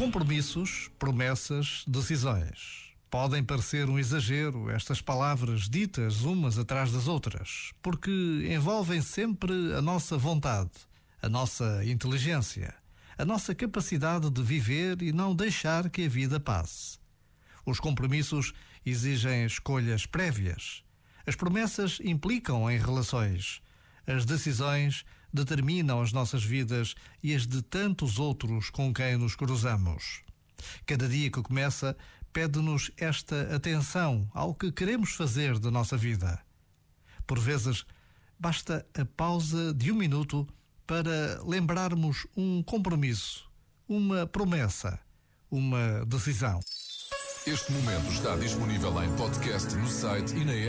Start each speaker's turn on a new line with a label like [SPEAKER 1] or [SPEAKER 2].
[SPEAKER 1] Compromissos, promessas, decisões. Podem parecer um exagero estas palavras ditas umas atrás das outras, porque envolvem sempre a nossa vontade, a nossa inteligência, a nossa capacidade de viver e não deixar que a vida passe. Os compromissos exigem escolhas prévias. As promessas implicam em relações. As decisões determinam as nossas vidas e as de tantos outros com quem nos cruzamos. Cada dia que começa, pede-nos esta atenção ao que queremos fazer da nossa vida. Por vezes, basta a pausa de um minuto para lembrarmos um compromisso, uma promessa, uma decisão.
[SPEAKER 2] Este momento está disponível em podcast no site e na app.